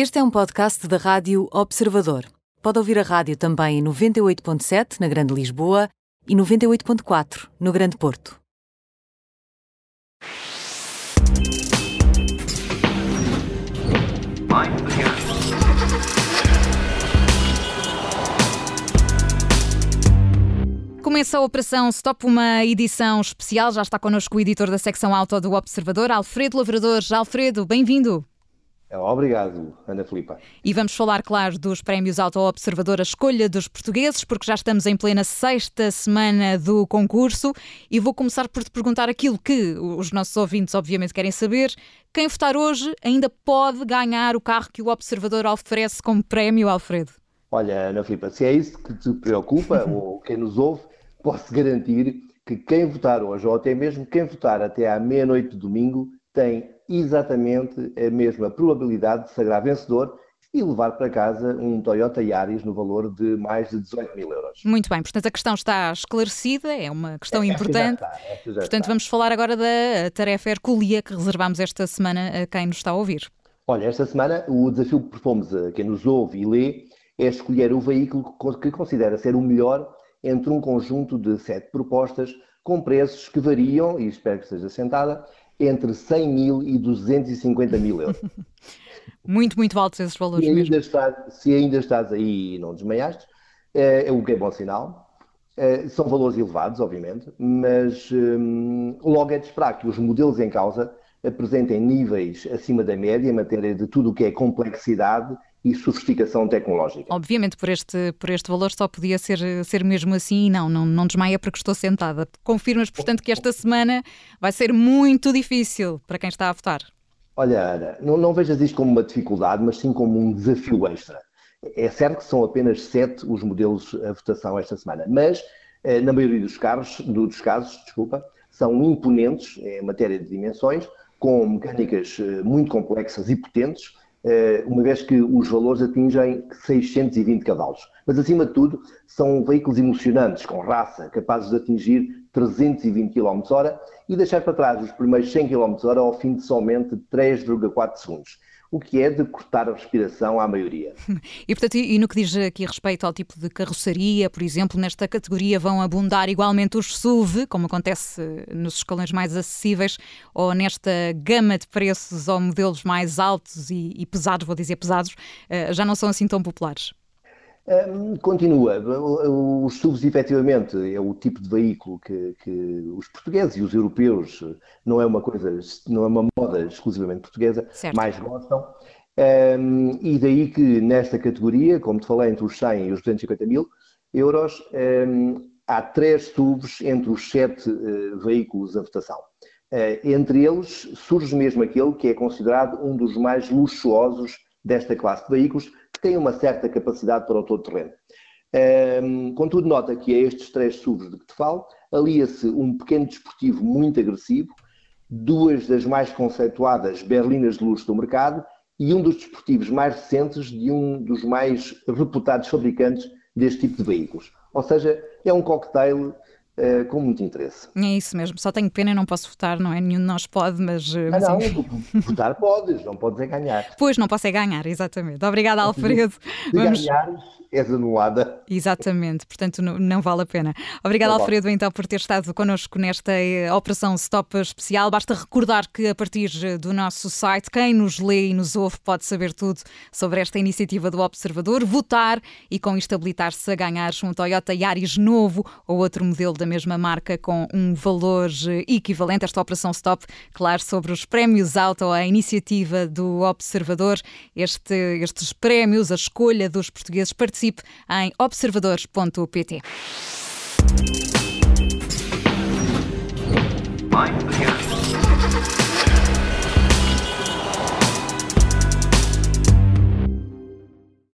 Este é um podcast da Rádio Observador. Pode ouvir a rádio também em 98.7 na Grande Lisboa e 98.4 no Grande Porto. Começa a Operação Stop, uma edição especial. Já está connosco o editor da secção auto do Observador, Alfredo Lavrador. Alfredo, bem-vindo. É, obrigado, Ana Filipa. E vamos falar, claro, dos prémios Auto Observador, a escolha dos portugueses, porque já estamos em plena sexta semana do concurso e vou começar por te perguntar aquilo que os nossos ouvintes, obviamente, querem saber. Quem votar hoje ainda pode ganhar o carro que o Observador oferece como prémio, Alfredo? Olha, Ana Filipa, se é isso que te preocupa, ou quem nos ouve, posso garantir que quem votar hoje, ou até mesmo quem votar até à meia-noite de domingo, tem exatamente a mesma probabilidade de sagrar vencedor e levar para casa um Toyota Yaris no valor de mais de 18 mil euros. Muito bem, portanto a questão está esclarecida, é uma questão é, importante. Está, portanto está. vamos falar agora da tarefa Herculia que reservamos esta semana a quem nos está a ouvir. Olha, esta semana o desafio que propomos a quem nos ouve e lê é escolher o veículo que considera ser o melhor entre um conjunto de sete propostas com preços que variam, e espero que esteja sentada, entre 100 mil e 250 mil euros. muito, muito altos esses valores se mesmo. Se ainda estás aí e não desmaiaste, é, é o que é bom sinal. É, são valores elevados, obviamente, mas hum, logo é de esperar que os modelos em causa apresentem níveis acima da média em matéria de tudo o que é complexidade e sofisticação tecnológica. Obviamente, por este, por este valor só podia ser, ser mesmo assim e não, não, não desmaia porque estou sentada. Confirmas, portanto, que esta semana vai ser muito difícil para quem está a votar. Olha, Ana, não, não vejas isto como uma dificuldade, mas sim como um desafio extra. É certo que são apenas sete os modelos a votação esta semana, mas eh, na maioria dos, carros, dos casos, desculpa, são imponentes em matéria de dimensões, com mecânicas eh, muito complexas e potentes, eh, uma vez que os valores atingem 620 cavalos. Mas, acima de tudo, são veículos emocionantes, com raça, capazes de atingir 320 km h e deixar para trás os primeiros 100 km h ao fim de somente 3,4 segundos o que é de cortar a respiração à maioria. E, portanto, e no que diz aqui respeito ao tipo de carroceria, por exemplo, nesta categoria vão abundar igualmente os SUV, como acontece nos escalões mais acessíveis, ou nesta gama de preços ou modelos mais altos e, e pesados, vou dizer pesados, eh, já não são assim tão populares? Continua. Os SUVs, efetivamente, é o tipo de veículo que, que, os portugueses e os europeus, não é uma coisa, não é uma moda exclusivamente portuguesa, certo. mais gostam. Um, e daí que nesta categoria, como te falei, entre os 100 e os 250 mil euros, um, há três SUVs entre os sete uh, veículos a votação. Uh, entre eles surge mesmo aquele que é considerado um dos mais luxuosos desta classe de veículos, que tem uma certa capacidade para o todo terreno. Um, contudo, nota que a estes três SUVs de que te falo, alia-se um pequeno desportivo muito agressivo, duas das mais conceituadas berlinas de luxo do mercado e um dos desportivos mais recentes de um dos mais reputados fabricantes deste tipo de veículos. Ou seja, é um cocktail uh, com muito interesse. É isso mesmo, só tenho pena e não posso votar, não é? Nenhum de nós pode, mas. Eh, mas não, não, votar podes, não podes é ganhar. Pois, não posso é ganhar, exatamente. Obrigada, Alfredo. Se Vamos... ganhares, és anulada. Exatamente, portanto não, não vale a pena. Obrigada, Alfredo, então, por ter estado connosco nesta eh, operação Stop especial. Basta recordar que a partir do nosso site, quem nos lê e nos ouve pode saber tudo sobre esta iniciativa do Observador, votar e com isto habilitar-se a ganhar um Toyota Yaris novo ou outro modelo da mesma marca com um valor eh, equivalente. Esta operação Stop, claro, sobre os prémios Auto, a iniciativa do Observador. Este, estes prémios, a escolha dos portugueses, participe em observadores.pt.